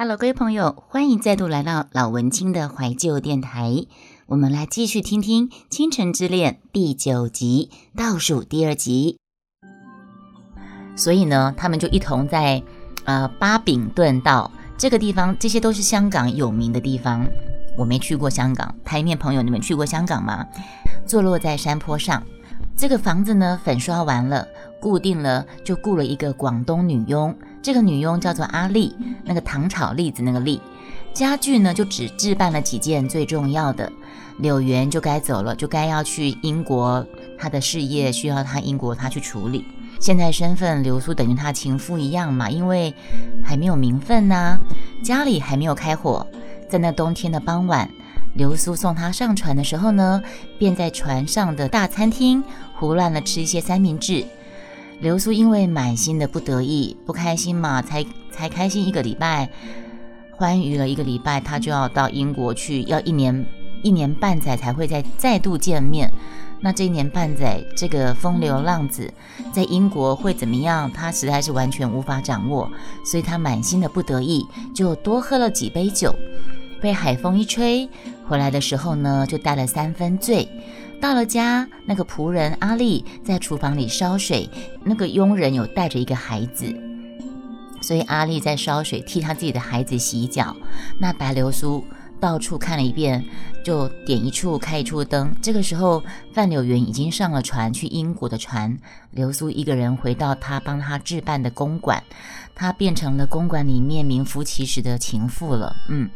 Hello，各位朋友，欢迎再度来到老文青的怀旧电台。我们来继续听听《倾城之恋》第九集倒数第二集。所以呢，他们就一同在呃巴比顿道这个地方，这些都是香港有名的地方。我没去过香港，台面朋友，你们去过香港吗？坐落在山坡上，这个房子呢粉刷完了，固定了，就雇了一个广东女佣。这个女佣叫做阿丽，那个糖炒栗子那个栗。家具呢就只置办了几件最重要的。柳园就该走了，就该要去英国，他的事业需要他英国他去处理。现在身份流苏等于他情妇一样嘛，因为还没有名分呐，家里还没有开火。在那冬天的傍晚，流苏送他上船的时候呢，便在船上的大餐厅胡乱的吃一些三明治。流苏因为满心的不得意、不开心嘛，才才开心一个礼拜，欢愉了一个礼拜，他就要到英国去，要一年一年半载才会再再度见面。那这一年半载，这个风流浪子在英国会怎么样？他实在是完全无法掌握，所以他满心的不得意，就多喝了几杯酒。被海风一吹，回来的时候呢，就带了三分醉。到了家，那个仆人阿丽在厨房里烧水，那个佣人有带着一个孩子，所以阿丽在烧水替他自己的孩子洗脚。那白流苏到处看了一遍，就点一处开一处灯。这个时候，范柳云已经上了船去英国的船，流苏一个人回到他帮他置办的公馆，他变成了公馆里面名副其实的情妇了。嗯。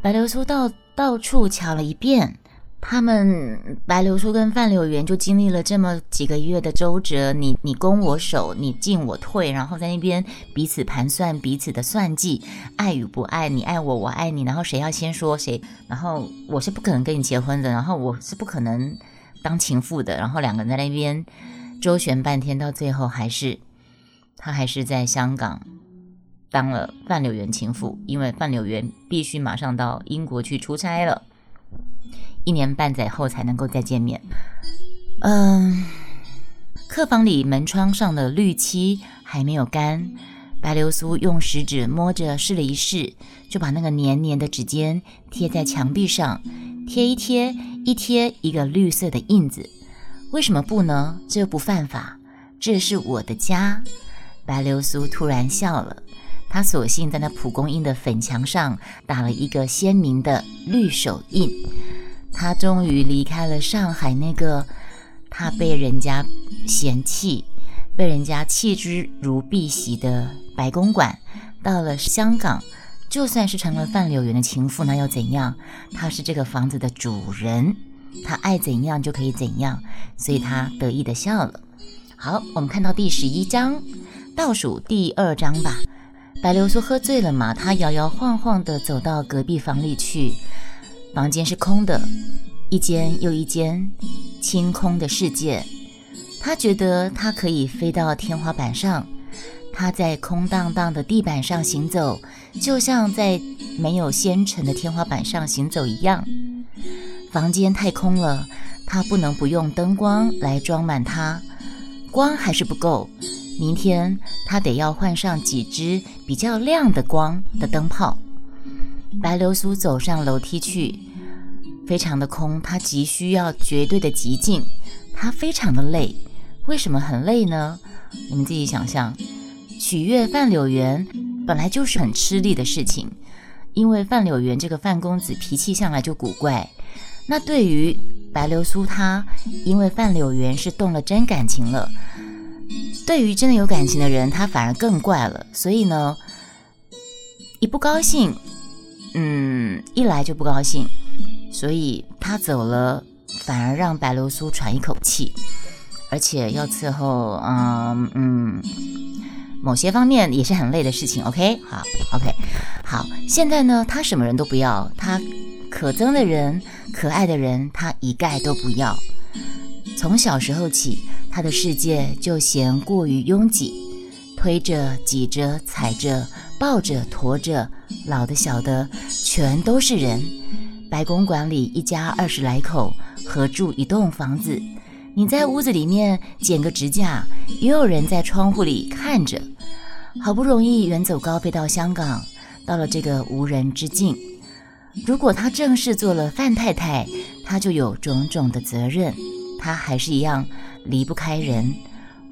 白流苏到到处瞧了一遍，他们白流苏跟范柳园就经历了这么几个月的周折，你你攻我守，你进我退，然后在那边彼此盘算彼此的算计，爱与不爱，你爱我，我爱你，然后谁要先说谁，然后我是不可能跟你结婚的，然后我是不可能当情妇的，然后两个人在那边周旋半天，到最后还是他还是在香港。当了范柳园情妇，因为范柳园必须马上到英国去出差了，一年半载后才能够再见面。嗯，客房里门窗上的绿漆还没有干，白流苏用食指摸着试了一试，就把那个黏黏的指尖贴在墙壁上，贴一贴，一贴一个绿色的印子。为什么不呢？这又不犯法，这是我的家。白流苏突然笑了。他索性在那蒲公英的粉墙上打了一个鲜明的绿手印。他终于离开了上海那个他被人家嫌弃、被人家弃之如敝屣的白公馆，到了香港，就算是成了范柳园的情妇，那又怎样？他是这个房子的主人，他爱怎样就可以怎样，所以他得意的笑了。好，我们看到第十一章，倒数第二章吧。白流苏喝醉了嘛？他摇摇晃晃地走到隔壁房里去，房间是空的，一间又一间，清空的世界。他觉得他可以飞到天花板上，他在空荡荡的地板上行走，就像在没有纤尘的天花板上行走一样。房间太空了，他不能不用灯光来装满它，光还是不够。明天他得要换上几只比较亮的光的灯泡。白流苏走上楼梯去，非常的空，他急需要绝对的寂静。他非常的累，为什么很累呢？你们自己想象。取悦范柳园本来就是很吃力的事情，因为范柳园这个范公子脾气向来就古怪。那对于白流苏，他因为范柳园是动了真感情了。对于真的有感情的人，他反而更怪了。所以呢，一不高兴，嗯，一来就不高兴，所以他走了，反而让白流苏喘一口气，而且要伺候，嗯嗯，某些方面也是很累的事情。OK，好，OK，好。现在呢，他什么人都不要，他可憎的人、可爱的人，他一概都不要。从小时候起。他的世界就嫌过于拥挤，推着、挤着、踩着、抱着、驮着，老的、小的，全都是人。白公馆里一家二十来口合住一栋房子，你在屋子里面剪个指甲，也有人在窗户里看着。好不容易远走高飞到香港，到了这个无人之境。如果他正式做了范太太，他就有种种的责任，他还是一样离不开人。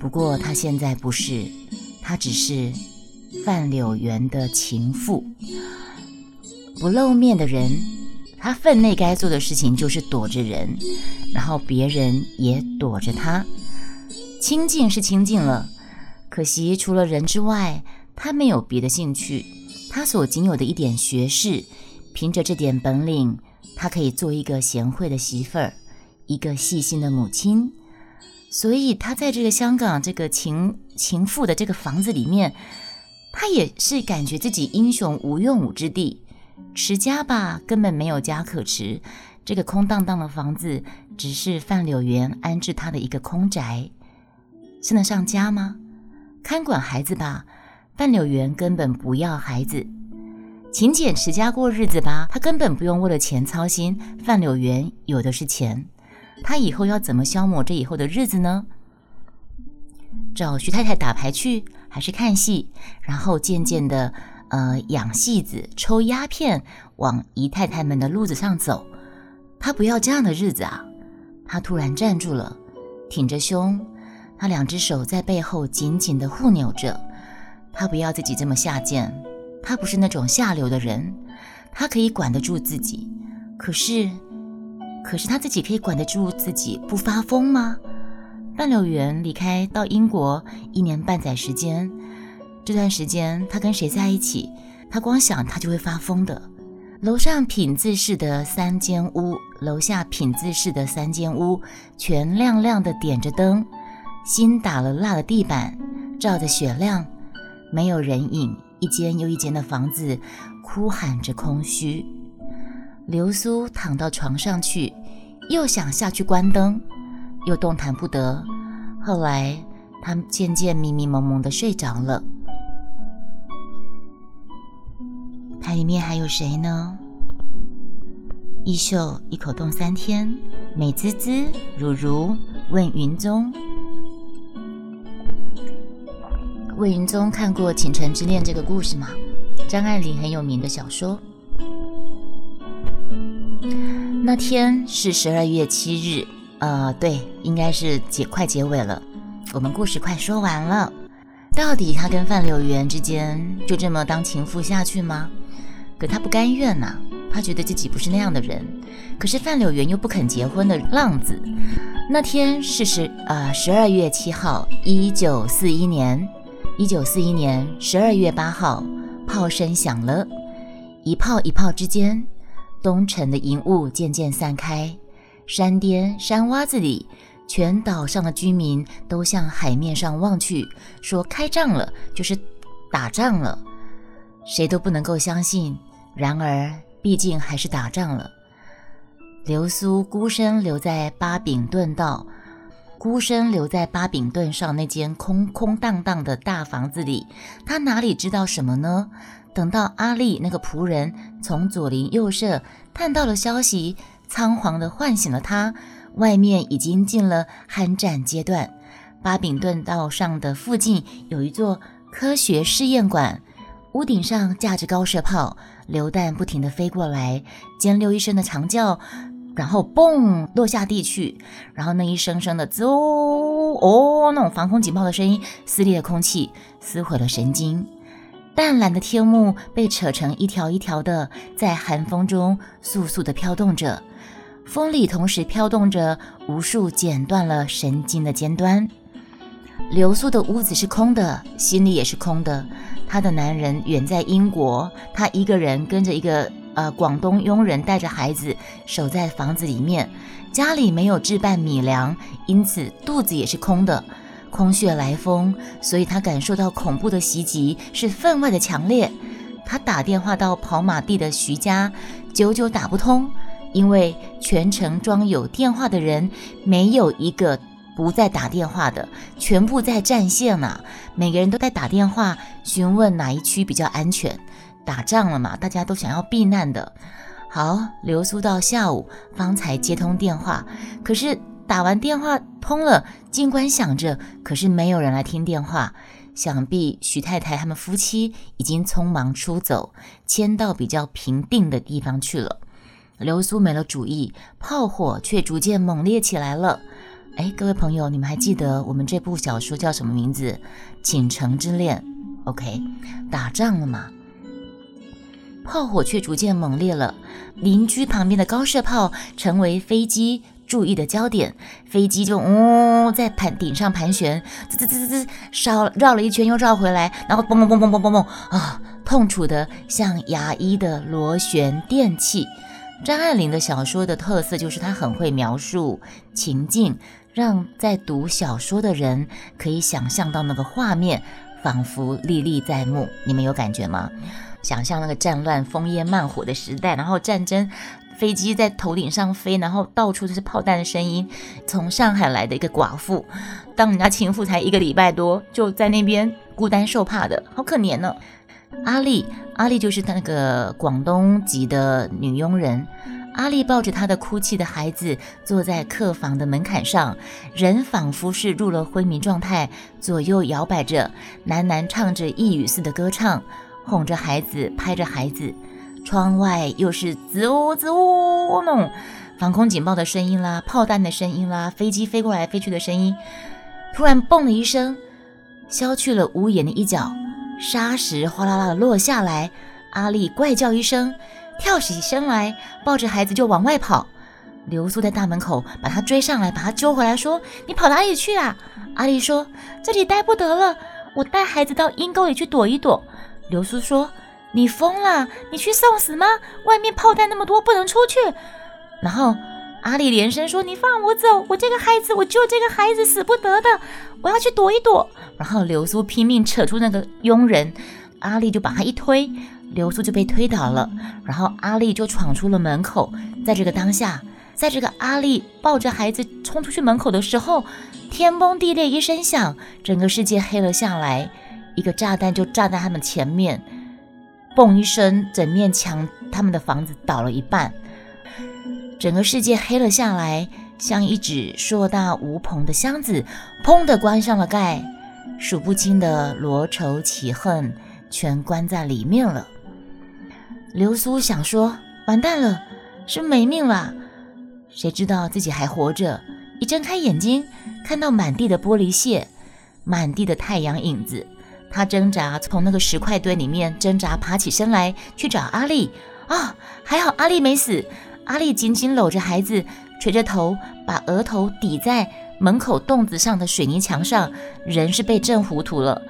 不过他现在不是，他只是范柳园的情妇，不露面的人。他分内该做的事情就是躲着人，然后别人也躲着他。清静是清静了，可惜除了人之外，他没有别的兴趣。他所仅有的一点学识，凭着这点本领，他可以做一个贤惠的媳妇儿，一个细心的母亲。所以，他在这个香港这个情情妇的这个房子里面，他也是感觉自己英雄无用武之地。持家吧，根本没有家可持。这个空荡荡的房子，只是范柳园安置他的一个空宅，称得上家吗？看管孩子吧，范柳园根本不要孩子。勤俭持家过日子吧，他根本不用为了钱操心。范柳园有的是钱，他以后要怎么消磨这以后的日子呢？找徐太太打牌去，还是看戏？然后渐渐的。呃，养戏子、抽鸦片，往姨太太们的路子上走。他不要这样的日子啊！他突然站住了，挺着胸，他两只手在背后紧紧地护扭着。他不要自己这么下贱，他不是那种下流的人，他可以管得住自己。可是，可是他自己可以管得住自己不发疯吗？半柳园离开到英国一年半载时间。这段时间，他跟谁在一起？他光想他就会发疯的。楼上品字式的三间屋，楼下品字式的三间屋，全亮亮的点着灯，新打了蜡的地板，照着雪亮，没有人影，一间又一间的房子，哭喊着空虚。流苏躺到床上去，又想下去关灯，又动弹不得。后来，他渐渐迷迷蒙蒙的睡着了。它里面还有谁呢？衣袖一口冻三天，美滋滋，如如问云宗。问云宗看过《倾城之恋》这个故事吗？张爱玲很有名的小说。那天是十二月七日，呃，对，应该是结快结尾了，我们故事快说完了。到底他跟范柳园之间就这么当情妇下去吗？可他不甘愿呐，他觉得自己不是那样的人。可是范柳园又不肯结婚的浪子。那天是十呃十二月七号，一九四一年，一九四一年十二月八号，炮声响了，一炮一炮之间，东城的营雾渐渐散开，山巅山洼子里，全岛上的居民都向海面上望去，说开仗了，就是打仗了，谁都不能够相信。然而，毕竟还是打仗了。流苏孤身留在巴比顿道，孤身留在巴比顿上那间空空荡荡的大房子里，他哪里知道什么呢？等到阿丽那个仆人从左邻右舍探到了消息，仓皇地唤醒了他。外面已经进了酣战阶段。巴比顿道上的附近有一座科学试验馆。屋顶上架着高射炮，榴弹不停地飞过来，尖溜一声的长叫，然后嘣落下地去，然后那一声声的滋哦那种防空警报的声音撕裂空气，撕毁了神经。淡蓝的天幕被扯成一条一条的，在寒风中簌簌地飘动着，风里同时飘动着无数剪断了神经的尖端。流苏的屋子是空的，心里也是空的。她的男人远在英国，她一个人跟着一个呃广东佣人，带着孩子守在房子里面。家里没有置办米粮，因此肚子也是空的，空穴来风。所以她感受到恐怖的袭击是分外的强烈。她打电话到跑马地的徐家，久久打不通，因为全程装有电话的人没有一个。不再打电话的，全部在占线呢。每个人都在打电话询问哪一区比较安全。打仗了嘛，大家都想要避难的。好，流苏到下午方才接通电话，可是打完电话通了，尽管想着，可是没有人来听电话。想必徐太太他们夫妻已经匆忙出走，迁到比较平定的地方去了。流苏没了主意，炮火却逐渐猛烈起来了。哎，各位朋友，你们还记得我们这部小说叫什么名字？《倾城之恋》。OK，打仗了嘛？炮火却逐渐猛烈了，邻居旁边的高射炮成为飞机注意的焦点，飞机就嗡在盘顶上盘旋，滋滋滋滋滋，烧绕了一圈又绕回来，然后嘣嘣嘣嘣嘣嘣嘣啊，痛楚的像牙医的螺旋电器。张爱玲的小说的特色就是她很会描述情境，让在读小说的人可以想象到那个画面，仿佛历历在目。你们有感觉吗？想象那个战乱、烽烟漫火的时代，然后战争飞机在头顶上飞，然后到处都是炮弹的声音。从上海来的一个寡妇，当人家情妇才一个礼拜多，就在那边孤单受怕的，好可怜呢。阿丽，阿丽就是那个广东籍的女佣人。阿丽抱着她的哭泣的孩子，坐在客房的门槛上，人仿佛是入了昏迷状态，左右摇摆着，喃喃唱着呓语似的歌唱，哄着孩子，拍着孩子。窗外又是滋呜滋呜那种防空警报的声音啦，炮弹的声音啦，飞机飞过来飞去的声音。突然，嘣的一声，削去了屋檐的一角。沙石哗啦啦的落下来，阿丽怪叫一声，跳起身来，抱着孩子就往外跑。流苏在大门口把他追上来，把他揪回来，说：“你跑哪里去啊？”阿丽说：“这里待不得了，我带孩子到阴沟里去躲一躲。”流苏说：“你疯了？你去送死吗？外面炮弹那么多，不能出去。”然后阿丽连声说：“你放我走，我这个孩子，我救这个孩子死不得的，我要去躲一躲。”然后流苏拼命扯住那个佣人，阿丽就把他一推，流苏就被推倒了。然后阿丽就闯出了门口。在这个当下，在这个阿丽抱着孩子冲出去门口的时候，天崩地裂一声响，整个世界黑了下来。一个炸弹就炸在他们前面，嘣一声，整面墙他们的房子倒了一半，整个世界黑了下来，像一只硕大无朋的箱子，砰的关上了盖。数不清的罗仇起恨全关在里面了。流苏想说：“完蛋了，是没命了。”谁知道自己还活着？一睁开眼睛，看到满地的玻璃屑，满地的太阳影子。他挣扎从那个石块堆里面挣扎爬起身来，去找阿丽。啊，还好阿丽没死。阿丽紧紧搂着孩子，垂着头，把额头抵在。门口洞子上的水泥墙上，人是被震糊涂了。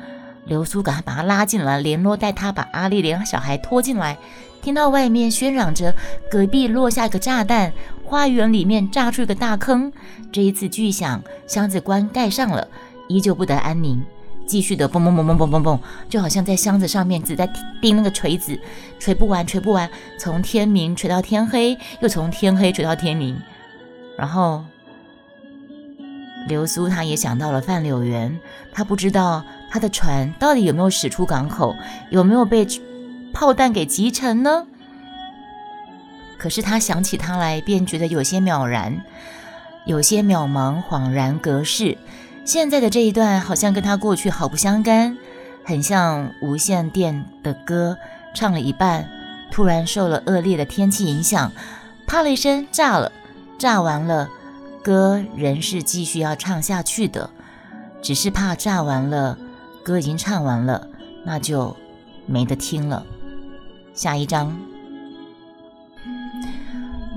流苏赶快把他拉进来，联络带他把阿丽连小孩拖进来。听到外面喧嚷着，隔壁落下个炸弹，花园里面炸出一个大坑。这一次巨响，箱子关盖上了，依旧不得安宁，继续的嘣嘣嘣嘣嘣嘣嘣，就好像在箱子上面只在钉那个锤子，锤不完，锤不完，从天明锤到天黑，又从天黑锤到天明，然后。流苏他也想到了范柳园，他不知道他的船到底有没有驶出港口，有没有被炮弹给击沉呢？可是他想起他来，便觉得有些渺然，有些渺茫，恍然隔世。现在的这一段好像跟他过去毫不相干，很像无线电的歌，唱了一半，突然受了恶劣的天气影响，啪了一声炸了，炸完了。歌仍是继续要唱下去的，只是怕炸完了，歌已经唱完了，那就没得听了。下一章，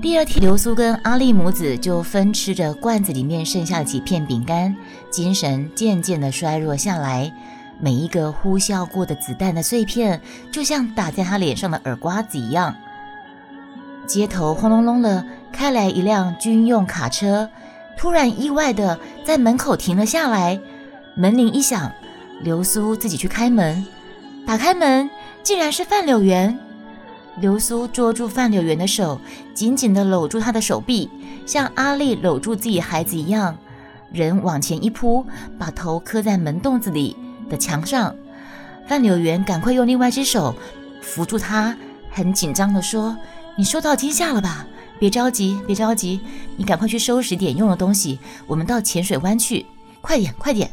第二天，流苏跟阿丽母子就分吃着罐子里面剩下的几片饼干，精神渐渐的衰弱下来。每一个呼啸过的子弹的碎片，就像打在他脸上的耳刮子一样。街头轰隆隆的。开来一辆军用卡车，突然意外的在门口停了下来。门铃一响，流苏自己去开门。打开门，竟然是范柳园。流苏捉住范柳园的手，紧紧地搂住他的手臂，像阿丽搂住自己孩子一样。人往前一扑，把头磕在门洞子里的墙上。范柳园赶快用另外一只手扶住他，很紧张地说：“你受到惊吓了吧？”别着急，别着急，你赶快去收拾点用的东西。我们到浅水湾去，快点，快点！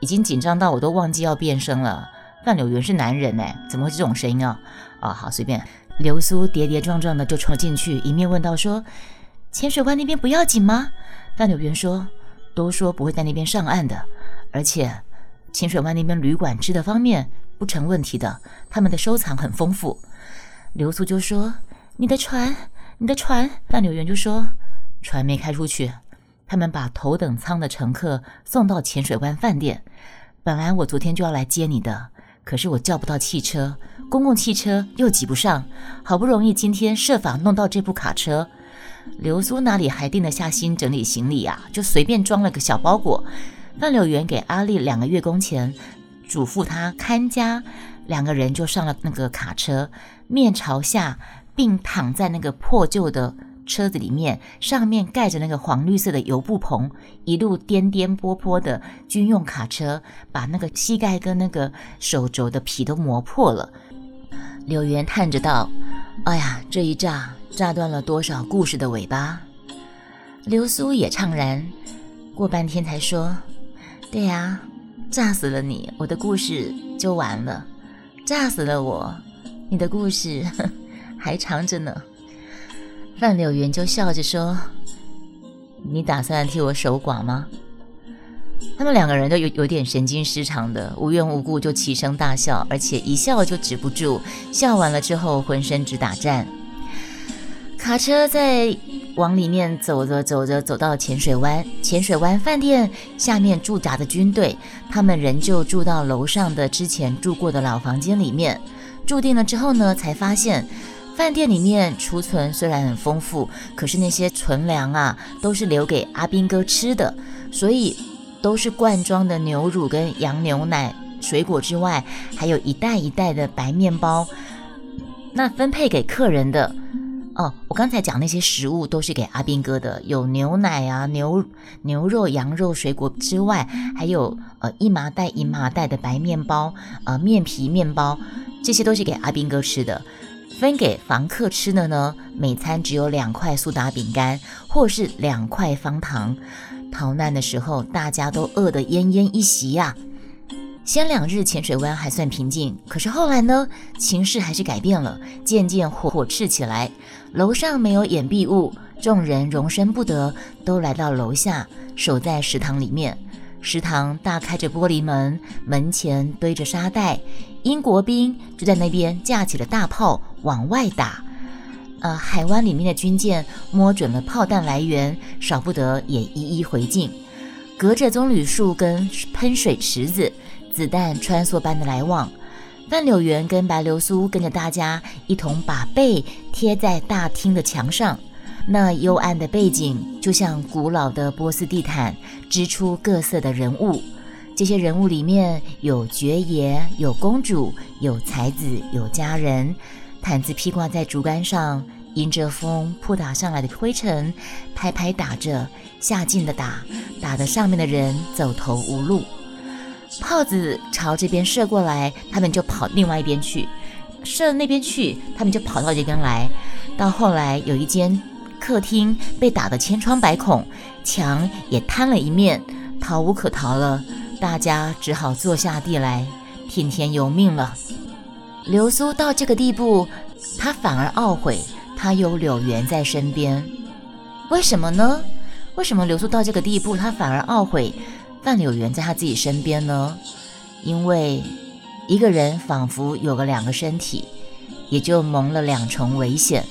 已经紧张到我都忘记要变声了。范柳园是男人呢，怎么会这种声音啊？啊，好随便。流苏跌跌撞撞的就冲了进去，一面问道说：“浅水湾那边不要紧吗？”范柳园说：“都说不会在那边上岸的，而且浅水湾那边旅馆吃的方面不成问题的，他们的收藏很丰富。”流苏就说：“你的船，你的船。”范柳园就说：“船没开出去，他们把头等舱的乘客送到浅水湾饭店。本来我昨天就要来接你的。”可是我叫不到汽车，公共汽车又挤不上，好不容易今天设法弄到这部卡车。流苏哪里还定得下心整理行李啊？就随便装了个小包裹。范柳园给阿丽两个月工钱，嘱咐他看家，两个人就上了那个卡车，面朝下，并躺在那个破旧的。车子里面上面盖着那个黄绿色的油布棚，一路颠颠簸簸的军用卡车，把那个膝盖跟那个手肘的皮都磨破了。柳原叹着道：“哎呀，这一炸，炸断了多少故事的尾巴。”流苏也怅然，过半天才说：“对呀，炸死了你，我的故事就完了；炸死了我，你的故事还长着呢。”范柳园就笑着说：“你打算替我守寡吗？”他们两个人都有有点神经失常的，无缘无故就齐声大笑，而且一笑就止不住。笑完了之后，浑身直打颤。卡车在往里面走着走着，走到浅水湾。浅水湾饭店下面驻扎的军队，他们仍旧住到楼上的之前住过的老房间里面。住定了之后呢，才发现。饭店里面储存虽然很丰富，可是那些存粮啊，都是留给阿斌哥吃的，所以都是罐装的牛乳跟羊牛奶、水果之外，还有一袋一袋的白面包。那分配给客人的哦，我刚才讲那些食物都是给阿斌哥的，有牛奶啊、牛牛肉、羊肉、水果之外，还有呃一麻袋一麻袋的白面包，呃面皮面包，这些都是给阿斌哥吃的。分给房客吃的呢，每餐只有两块苏打饼干，或是两块方糖。逃难的时候，大家都饿得奄奄一息呀。先两日浅水湾还算平静，可是后来呢，情势还是改变了，渐渐火火炽起来。楼上没有掩蔽物，众人容身不得，都来到楼下，守在食堂里面。食堂大开着玻璃门，门前堆着沙袋，英国兵就在那边架起了大炮往外打。呃，海湾里面的军舰摸准了炮弹来源，少不得也一一回敬。隔着棕榈树跟喷水池子，子弹穿梭般的来往。范柳园跟白流苏跟着大家一同把背贴在大厅的墙上。那幽暗的背景就像古老的波斯地毯，织出各色的人物。这些人物里面有爵爷，有公主，有才子，有佳人。毯子披挂在竹竿上，迎着风扑打上来的灰尘，拍拍打着，下劲的打，打得上面的人走投无路。炮子朝这边射过来，他们就跑另外一边去；射那边去，他们就跑到这边来。到后来有一间。客厅被打得千疮百孔，墙也瘫了一面，逃无可逃了。大家只好坐下地来，听天由命了。流苏到这个地步，他反而懊悔，他有柳原在身边。为什么呢？为什么流苏到这个地步，他反而懊悔范柳原在他自己身边呢？因为一个人仿佛有了两个身体，也就蒙了两重危险。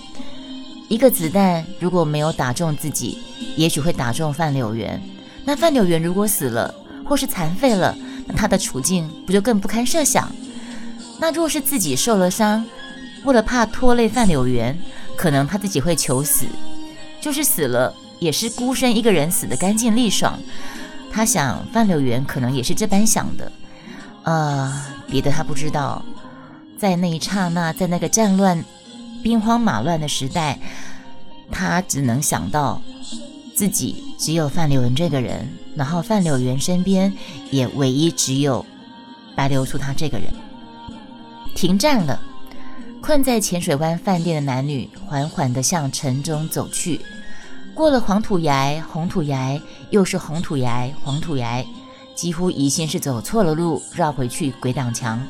一个子弹如果没有打中自己，也许会打中范柳园。那范柳园如果死了，或是残废了，那他的处境不就更不堪设想？那若是自己受了伤，为了怕拖累范柳园，可能他自己会求死，就是死了，也是孤身一个人死得干净利爽。他想范柳园可能也是这般想的。呃，别的他不知道，在那一刹那，在那个战乱。兵荒马乱的时代，他只能想到自己只有范柳园这个人，然后范柳园身边也唯一只有白流苏他这个人。停战了，困在浅水湾饭店的男女缓缓地向城中走去。过了黄土崖、红土崖，又是红土崖、黄土崖，几乎疑心是走错了路，绕回去鬼挡墙。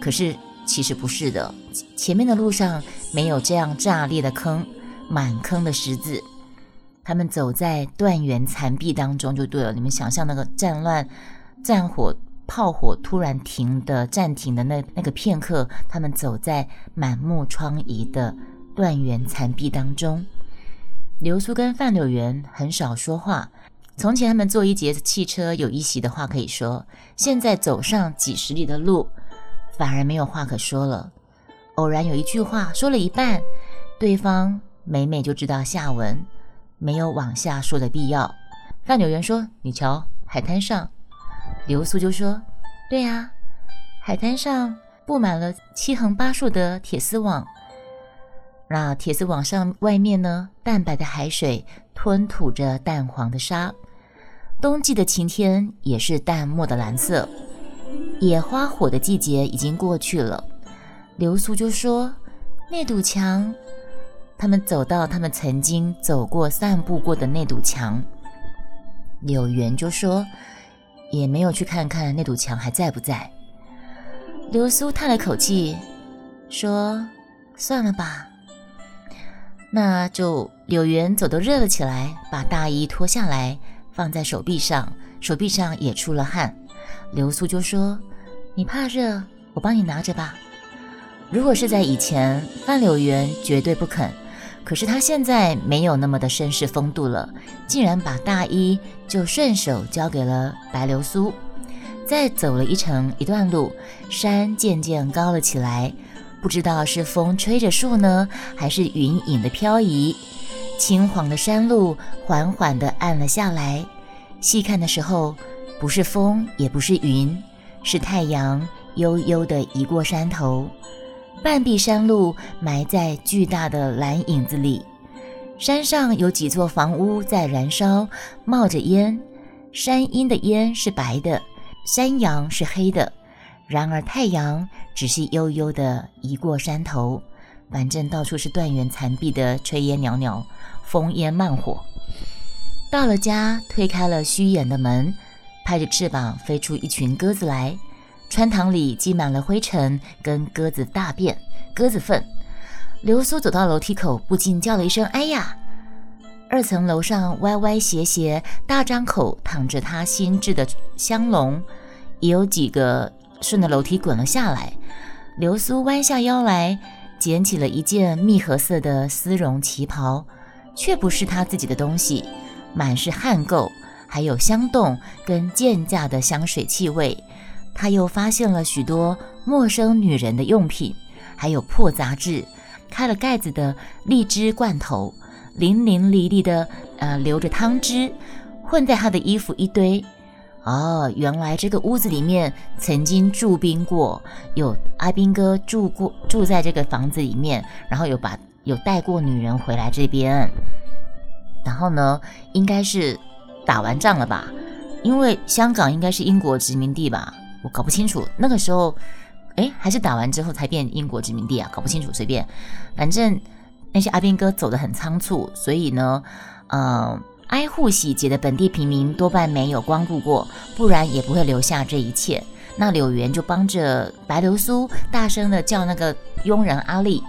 可是其实不是的，前面的路上没有这样炸裂的坑，满坑的石子。他们走在断垣残壁当中就对了。你们想象那个战乱、战火、炮火突然停的暂停的那那个片刻，他们走在满目疮痍的断垣残壁当中。流苏跟范柳园很少说话。从前他们坐一节汽车有一席的话可以说，现在走上几十里的路，反而没有话可说了。偶然有一句话说了一半，对方每每就知道下文。没有往下说的必要。范柳园说：“你瞧，海滩上。”流苏就说：“对呀，海滩上布满了七横八竖的铁丝网。那铁丝网上外面呢，淡白的海水吞吐着淡黄的沙。冬季的晴天也是淡漠的蓝色。野花火的季节已经过去了。”流苏就说：“那堵墙。”他们走到他们曾经走过、散步过的那堵墙，柳原就说：“也没有去看看那堵墙还在不在。”流苏叹了口气，说：“算了吧。”那就柳原走得热了起来，把大衣脱下来放在手臂上，手臂上也出了汗。流苏就说：“你怕热，我帮你拿着吧。”如果是在以前，范柳原绝对不肯。可是他现在没有那么的绅士风度了，竟然把大衣就顺手交给了白流苏。再走了一程一段路，山渐渐高了起来，不知道是风吹着树呢，还是云影的飘移。青黄的山路缓缓地暗了下来，细看的时候，不是风，也不是云，是太阳悠悠地移过山头。半壁山路埋在巨大的蓝影子里，山上有几座房屋在燃烧，冒着烟。山阴的烟是白的，山阳是黑的。然而太阳只是悠悠地移过山头，反正到处是断垣残壁的炊烟袅袅，烽烟漫火。到了家，推开了虚掩的门，拍着翅膀飞出一群鸽子来。穿堂里积满了灰尘跟鸽子大便、鸽子粪。流苏走到楼梯口，不禁叫了一声：“哎呀！”二层楼上歪歪斜斜、大张口躺着他新制的香笼，也有几个顺着楼梯滚了下来。流苏弯下腰来，捡起了一件蜜合色的丝绒旗袍，却不是他自己的东西，满是汗垢，还有香洞跟贱价的香水气味。他又发现了许多陌生女人的用品，还有破杂志，开了盖子的荔枝罐头，淋淋漓漓的，呃，流着汤汁，混在他的衣服一堆。哦，原来这个屋子里面曾经住兵过，有阿兵哥住过，住在这个房子里面，然后有把有带过女人回来这边。然后呢，应该是打完仗了吧？因为香港应该是英国殖民地吧？我搞不清楚，那个时候，哎，还是打完之后才变英国殖民地啊？搞不清楚，随便，反正那些阿兵哥走得很仓促，所以呢，呃，挨户洗劫的本地平民多半没有光顾过，不然也不会留下这一切。那柳原就帮着白流苏大声的叫那个佣人阿丽，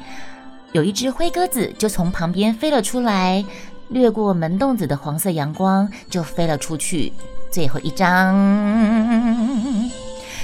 有一只灰鸽子就从旁边飞了出来，掠过门洞子的黄色阳光，就飞了出去。最后一张。